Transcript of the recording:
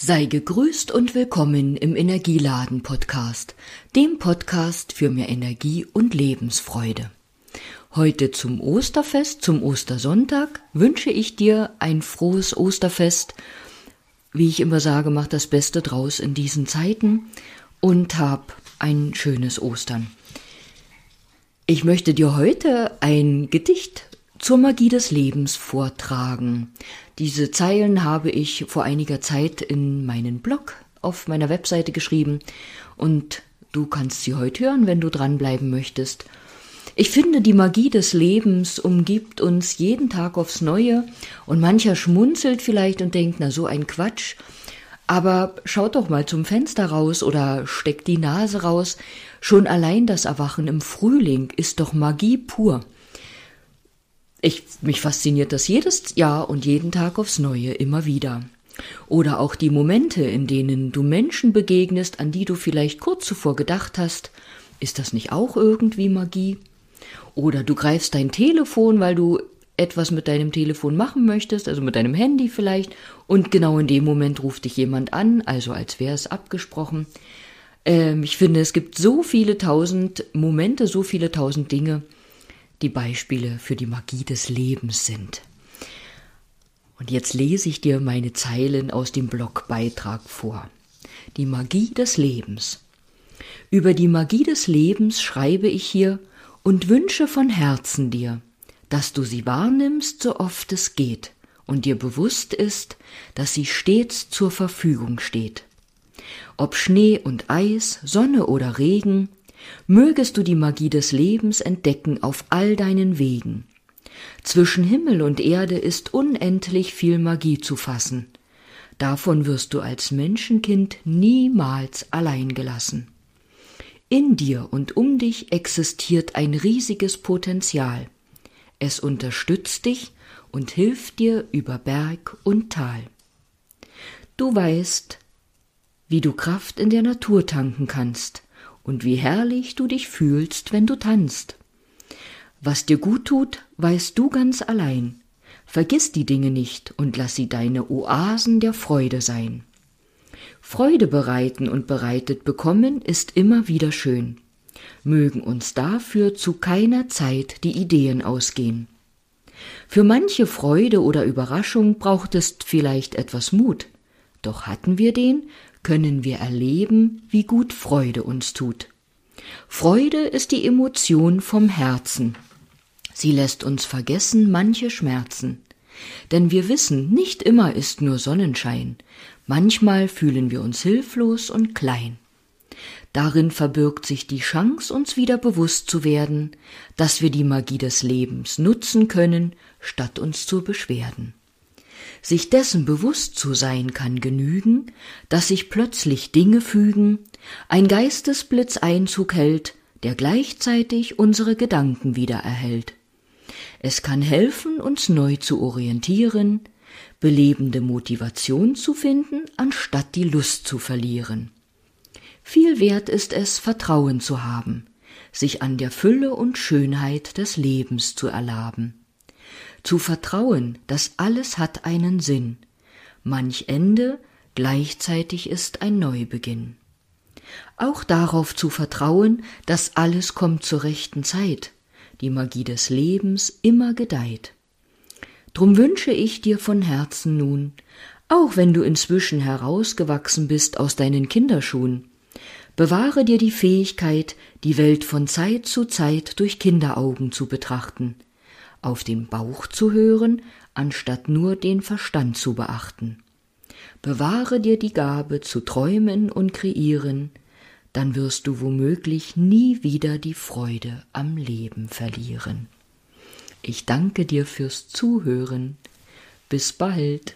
Sei gegrüßt und willkommen im Energieladen Podcast, dem Podcast für mehr Energie und Lebensfreude. Heute zum Osterfest, zum Ostersonntag wünsche ich dir ein frohes Osterfest. Wie ich immer sage, mach das Beste draus in diesen Zeiten und hab ein schönes Ostern. Ich möchte dir heute ein Gedicht zur Magie des Lebens vortragen. Diese Zeilen habe ich vor einiger Zeit in meinen Blog auf meiner Webseite geschrieben und du kannst sie heute hören, wenn du dranbleiben möchtest. Ich finde, die Magie des Lebens umgibt uns jeden Tag aufs Neue und mancher schmunzelt vielleicht und denkt, na so ein Quatsch. Aber schaut doch mal zum Fenster raus oder steckt die Nase raus. Schon allein das Erwachen im Frühling ist doch Magie pur. Ich, mich fasziniert das jedes Jahr und jeden Tag aufs Neue immer wieder. Oder auch die Momente, in denen du Menschen begegnest, an die du vielleicht kurz zuvor gedacht hast, ist das nicht auch irgendwie Magie? Oder du greifst dein Telefon, weil du etwas mit deinem Telefon machen möchtest, also mit deinem Handy vielleicht, und genau in dem Moment ruft dich jemand an, also als wäre es abgesprochen. Ähm, ich finde, es gibt so viele tausend Momente, so viele tausend Dinge, die Beispiele für die Magie des Lebens sind. Und jetzt lese ich dir meine Zeilen aus dem Blogbeitrag vor. Die Magie des Lebens. Über die Magie des Lebens schreibe ich hier und wünsche von Herzen dir, dass du sie wahrnimmst, so oft es geht, und dir bewusst ist, dass sie stets zur Verfügung steht. Ob Schnee und Eis, Sonne oder Regen, Mögest du die Magie des Lebens entdecken auf all deinen Wegen. Zwischen Himmel und Erde ist unendlich viel Magie zu fassen. Davon wirst du als Menschenkind niemals allein gelassen. In dir und um dich existiert ein riesiges Potenzial. Es unterstützt dich und hilft dir über Berg und Tal. Du weißt, wie du Kraft in der Natur tanken kannst, und wie herrlich du dich fühlst, wenn du tanzt. Was dir gut tut, weißt du ganz allein. Vergiss die Dinge nicht und lass sie deine Oasen der Freude sein. Freude bereiten und bereitet bekommen ist immer wieder schön. Mögen uns dafür zu keiner Zeit die Ideen ausgehen. Für manche Freude oder Überraschung braucht es vielleicht etwas Mut. Doch hatten wir den, können wir erleben, wie gut Freude uns tut. Freude ist die Emotion vom Herzen. Sie lässt uns vergessen manche Schmerzen. Denn wir wissen, nicht immer ist nur Sonnenschein, manchmal fühlen wir uns hilflos und klein. Darin verbirgt sich die Chance, uns wieder bewusst zu werden, dass wir die Magie des Lebens nutzen können, statt uns zu beschwerden. Sich dessen bewusst zu sein kann genügen, dass sich plötzlich Dinge fügen, ein Geistesblitz Einzug hält, der gleichzeitig unsere Gedanken wieder erhält. Es kann helfen, uns neu zu orientieren, belebende Motivation zu finden, anstatt die Lust zu verlieren. Viel wert ist es, Vertrauen zu haben, sich an der Fülle und Schönheit des Lebens zu erlaben zu vertrauen, dass alles hat einen Sinn, manch Ende gleichzeitig ist ein Neubeginn. Auch darauf zu vertrauen, dass alles kommt zur rechten Zeit, die Magie des Lebens immer gedeiht. Drum wünsche ich dir von Herzen nun, auch wenn du inzwischen herausgewachsen bist aus deinen Kinderschuhen, bewahre dir die Fähigkeit, die Welt von Zeit zu Zeit durch Kinderaugen zu betrachten, auf den Bauch zu hören, anstatt nur den Verstand zu beachten. Bewahre dir die Gabe zu träumen und kreieren, dann wirst du womöglich nie wieder die Freude am Leben verlieren. Ich danke dir fürs Zuhören. Bis bald.